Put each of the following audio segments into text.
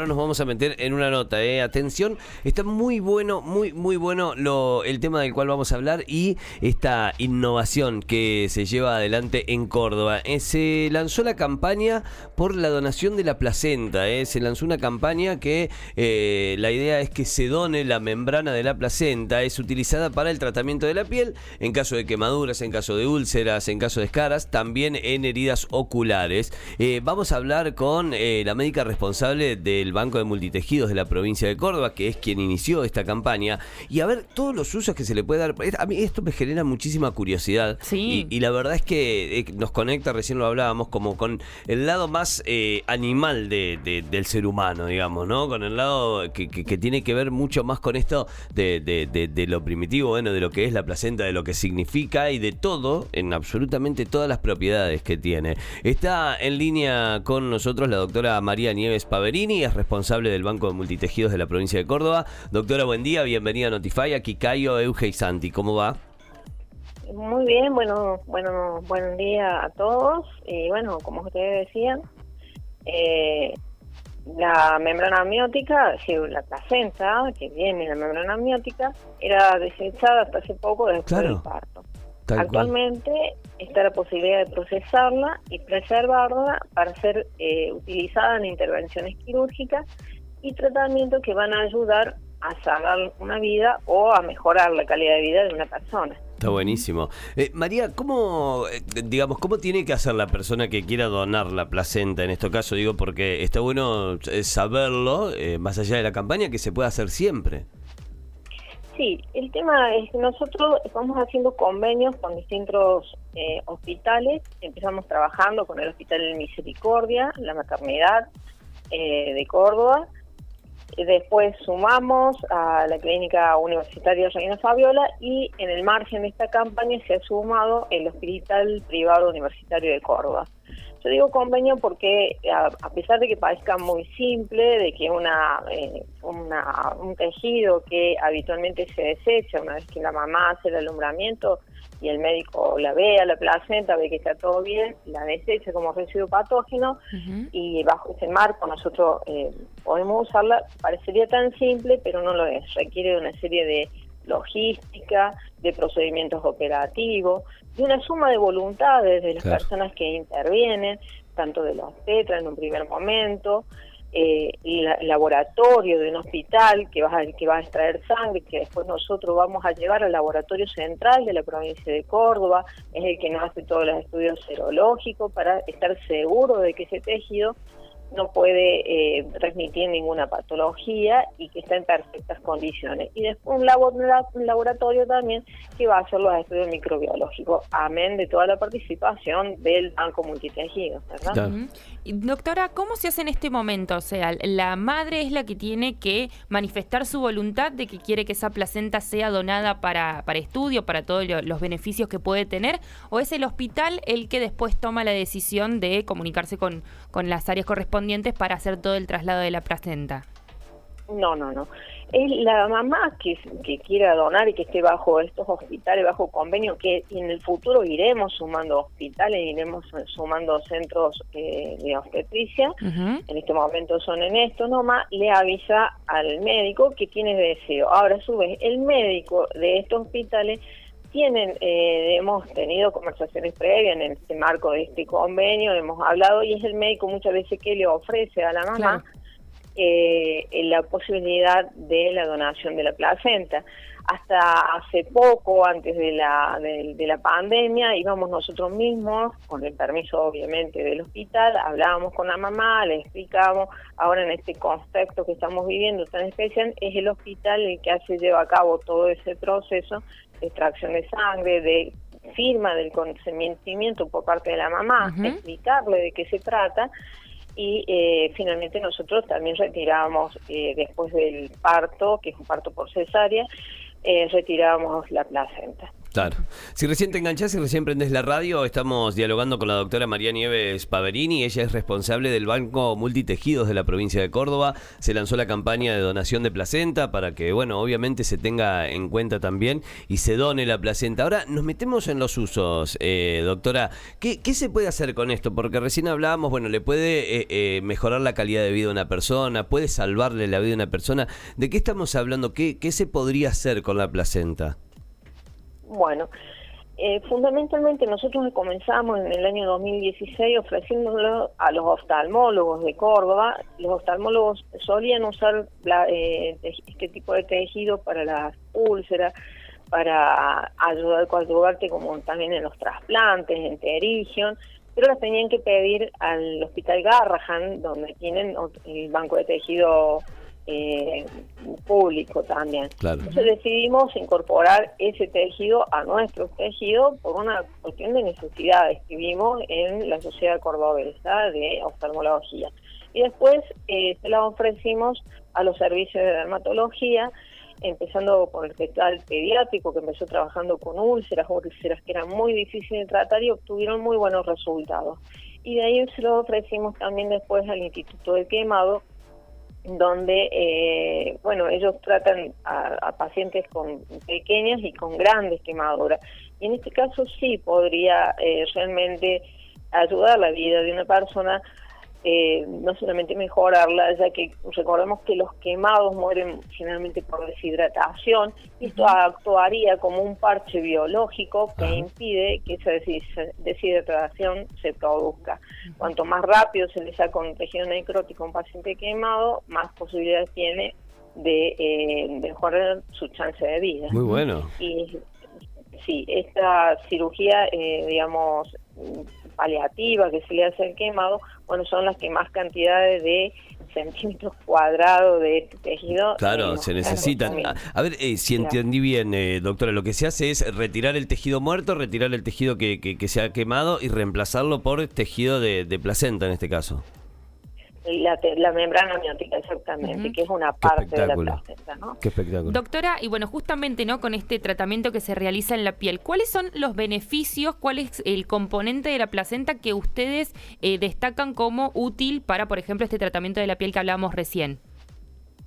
Ahora nos vamos a meter en una nota, eh. Atención, está muy bueno, muy, muy bueno el tema del cual vamos a hablar y esta innovación que se lleva adelante en Córdoba. Eh, se lanzó la campaña por la donación de la placenta. Eh. Se lanzó una campaña que la idea es que se done la membrana de la placenta. Es utilizada para el tratamiento de la piel en caso de quemaduras, en caso de úlceras, en caso de escaras, también en heridas oculares. Vamos a hablar con la médica responsable de el Banco de Multitejidos de la provincia de Córdoba, que es quien inició esta campaña, y a ver todos los usos que se le puede dar. A mí esto me genera muchísima curiosidad. Sí. Y, la verdad es que eh, nos conecta, recién lo hablábamos, como con el lado más eh, animal de, del ser humano, digamos, ¿no? Con el lado que, que, tiene que ver mucho más con esto de, de, lo primitivo, bueno, de lo que es la placenta, de lo que significa y de todo, en absolutamente todas las propiedades que tiene. Está en línea con nosotros la doctora María Nieves Paverini, responsable del Banco de Multitejidos de la provincia de Córdoba. Doctora, buen día, bienvenida a Notify. Aquí Cayo, Euge y Santi, ¿cómo va? Muy bien, bueno, bueno, buen día a todos. Y bueno, como ustedes decían, eh, la membrana amniótica, la placenta que viene la membrana amniótica, era desechada hasta hace poco después del parto. Actualmente está la posibilidad de procesarla y preservarla para ser eh, utilizada en intervenciones quirúrgicas y tratamientos que van a ayudar a salvar una vida o a mejorar la calidad de vida de una persona. Está buenísimo. Eh, María, ¿cómo, eh, digamos, cómo tiene que hacer la persona que quiera donar la placenta? En este caso digo porque está bueno saberlo, más allá de la campaña, que se puede hacer siempre. Sí, el tema es que nosotros estamos haciendo convenios con distintos eh, hospitales. Empezamos trabajando con el Hospital Misericordia, la maternidad eh, de Córdoba. Después sumamos a la Clínica Universitaria Reina Fabiola y en el margen de esta campaña se ha sumado el Hospital Privado Universitario de Córdoba. Yo digo convenio porque a, pesar de que parezca muy simple, de que una, eh, una, un tejido que habitualmente se desecha una vez que la mamá hace el alumbramiento y el médico la ve a la placenta, ve que está todo bien, la desecha como residuo patógeno y bajo ese marco nosotros eh, podemos usarla, parecería tan simple, pero no lo es, requiere de una serie de logística, de procedimientos operativos, de una suma de voluntades de las personas que intervienen, tanto de los tetras en un primer momento, eh, el laboratorio de un hospital que va, que va a extraer sangre, que después nosotros vamos a llevar al laboratorio central de la provincia de Córdoba, es el que nos hace todos los estudios serológicos para estar seguro de que ese tejido no puede eh, transmitir ninguna patología y que está en perfectas condiciones. Y después un, laboratorio también que va a hacer los estudios microbiológicos, amén de toda la participación del banco multitejido, ¿verdad? Doctora, ¿cómo se hace en este momento? O sea, la madre es la que tiene que manifestar su voluntad de que quiere que esa placenta sea donada para, para estudio, para todos los beneficios que puede tener, o es el hospital el que después toma la decisión de comunicarse con, con las áreas correspondientes para hacer todo el traslado de la placenta? No, no, no. Es la mamá que, que quiera donar y que esté bajo estos hospitales, bajo convenio, que en el futuro iremos sumando hospitales, iremos sumando centros eh, de obstetricia. En este momento son en esto nomás, le avisa al médico que tiene deseo. Ahora, a su vez, el médico de estos hospitales tienen, eh, hemos tenido conversaciones previas en este marco de este convenio, hemos hablado y es el médico muchas veces que le ofrece a la mamá eh, la posibilidad de la donación de la placenta. Hasta hace poco, antes de la, de, la pandemia, íbamos nosotros mismos, con el permiso obviamente del hospital, hablábamos con la mamá, le explicábamos, ahora en este contexto que estamos viviendo tan especial, es el hospital el que hace, lleva a cabo todo ese proceso de extracción de sangre, de firma del consentimiento por parte de la mamá, explicarle de qué se trata y eh, finalmente nosotros también retiramos eh, después del parto, que es un parto por cesárea, eh, retiramos la placenta. Claro. Si recién te enganchás y recién prendés la radio, estamos dialogando con la doctora María Nieves Paverini. Ella es responsable del Banco Multitejidos de la provincia de Córdoba. Se lanzó la campaña de donación de placenta para que, bueno, obviamente se tenga en cuenta también y se done la placenta. Ahora nos metemos en los usos, eh, doctora. ¿Qué, ¿Qué, se puede hacer con esto? Porque recién hablábamos, bueno, le puede eh, eh, mejorar la calidad de vida a una persona, puede salvarle la vida a una persona. ¿De qué estamos hablando? ¿Qué, qué se podría hacer con la placenta? Bueno, eh, fundamentalmente nosotros comenzamos en el año 2016 ofreciéndolo a los oftalmólogos de Córdoba. Los oftalmólogos solían usar eh, este tipo de tejido para las úlceras, para ayudar coadyuvarte como también en los trasplantes, en terigion, pero las tenían que pedir al Hospital Garrahan, donde tienen el banco de tejido eh, público también. Entonces decidimos incorporar ese tejido a nuestro tejido por una cuestión de necesidades que vimos en la Sociedad Cordobesa de Oftalmología. Y después eh, se la ofrecimos a los servicios de dermatología, empezando por el hospital pediátrico que empezó trabajando con úlceras, úlceras que eran muy difíciles de tratar y obtuvieron muy buenos resultados. Y de ahí se lo ofrecimos también después al Instituto de Quemado, donde, eh, bueno, ellos tratan a, pacientes con pequeñas y con grandes quemaduras. Y en este caso sí podría eh, realmente ayudar la vida de una persona eh, no solamente mejorarla, ya que recordemos que los quemados mueren generalmente por deshidratación, y esto actuaría como un parche biológico que impide que esa deshidratación se produzca. Cuanto más rápido se le saca un tejido necrótico a un paciente quemado, más posibilidades tiene de eh, mejorar su chance de vida. Muy bueno. Y sí, esta cirugía, eh, digamos, paliativa que se le hace al quemado, bueno, son las que más cantidades de centímetros cuadrados de este tejido. Claro, se necesitan. A, ver, eh, si entendí bien, eh, doctora, lo que se hace es retirar el tejido muerto, retirar el tejido que, que, se ha quemado y reemplazarlo por tejido de placenta en este caso. La, membrana amniótica, exactamente, que es una parte de la placenta, ¿no? Qué espectáculo. Doctora, y bueno, justamente, ¿no? Con este tratamiento que se realiza en la piel, ¿cuáles son los beneficios, cuál es el componente de la placenta que ustedes eh, destacan como útil para, por ejemplo, este tratamiento de la piel que hablábamos recién?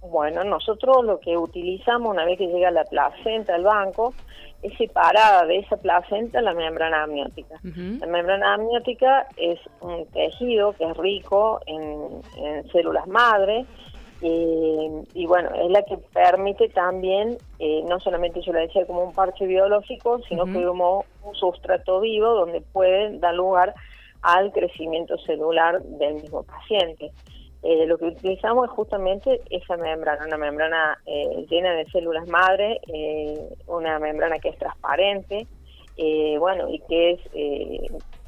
Bueno, nosotros lo que utilizamos una vez que llega la placenta al banco es separada de esa placenta la membrana amniótica. La membrana amniótica es un tejido que es rico en, células madre y bueno, es la que permite también, eh, no solamente yo la decía como un parche biológico, sino como un sustrato vivo donde puede dar lugar al crecimiento celular del mismo paciente. Eh, lo que utilizamos es justamente esa membrana, una membrana eh, llena de células madre, eh, una membrana que es transparente, bueno, y que es,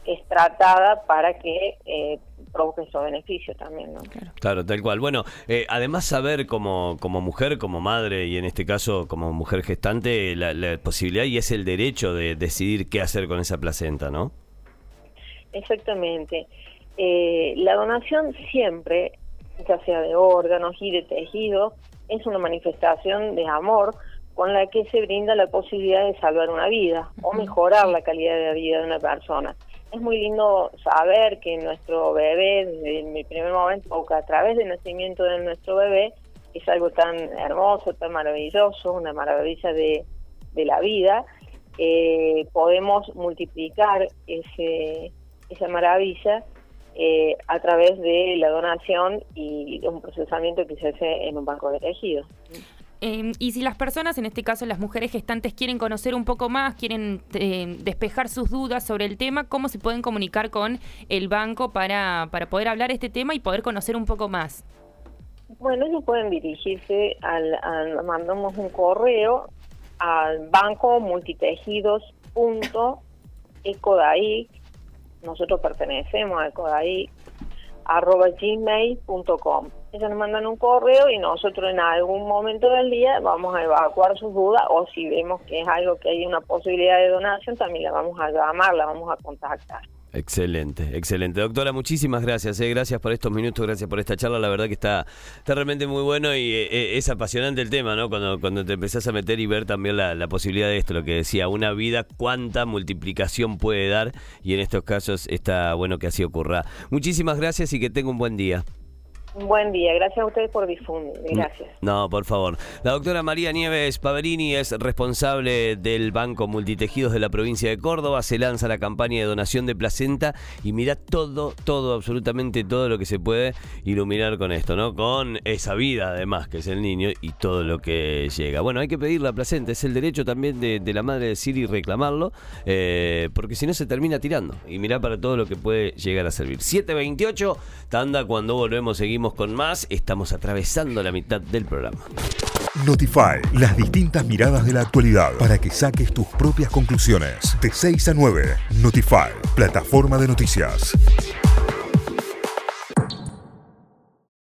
es tratada para que provoque esos beneficios también, ¿no? Claro. tal cual. Bueno, además saber como, como mujer, como madre y en este caso como mujer gestante, la, la posibilidad y es el derecho de decidir qué hacer con esa placenta, ¿no? Exactamente. la donación siempre ya sea de órganos y de tejido, es una manifestación de amor con la que se brinda la posibilidad de salvar una vida o mejorar la calidad de vida de una persona. Es muy lindo saber que nuestro bebé, desde el primer momento, o que a través del nacimiento de nuestro bebé, es algo tan hermoso, tan maravilloso, una maravilla de, de la vida, eh, podemos multiplicar ese, esa maravilla eh, a través de la donación y un procesamiento que se hace en un banco de tejidos. Em, y si las personas, en este caso las mujeres gestantes, quieren conocer un poco más, quieren eh, despejar sus dudas sobre el tema, ¿cómo se pueden comunicar con el banco para, para poder hablar este tema y poder conocer un poco más? Bueno, ellos pueden dirigirse al, al mandamos un correo al banco multitejidos.ecodaic nosotros pertenecemos al CODAI arroba gmail.com. Ellos nos mandan un correo y nosotros en algún momento del día vamos a evacuar sus dudas o si vemos que es algo que hay una posibilidad de donación, también la vamos a llamar, la vamos a contactar. Excelente, excelente. Doctora, muchísimas gracias. Eh. Gracias por estos minutos, gracias por esta charla. La verdad que está, está realmente muy bueno y eh, eh, es apasionante el tema, ¿no? Cuando, cuando te empezás a meter y ver también la, la, posibilidad de esto, lo que decía, una vida, cuánta multiplicación puede dar y en estos casos está bueno que así ocurra. Muchísimas gracias y que tenga un buen día. Buen día, gracias a ustedes por difundir. Gracias. No, por favor. La doctora María Nieves Paverini es responsable del Banco Multitejidos de la provincia de Córdoba. Se lanza la campaña de donación de placenta y mira todo, todo, absolutamente todo lo que se puede iluminar con esto, ¿no? Con esa vida, además, que es el niño y todo lo que llega. Bueno, hay que pedir la placenta, es el derecho también de, la madre decir y reclamarlo, eh, porque si no se termina tirando. Y mira para todo lo que puede llegar a servir. 728, tanda, cuando volvemos, con más. Estamos atravesando la mitad del programa. Notify, las distintas miradas de la actualidad para que saques tus propias conclusiones. De 6 a 9, Notify, plataforma de noticias.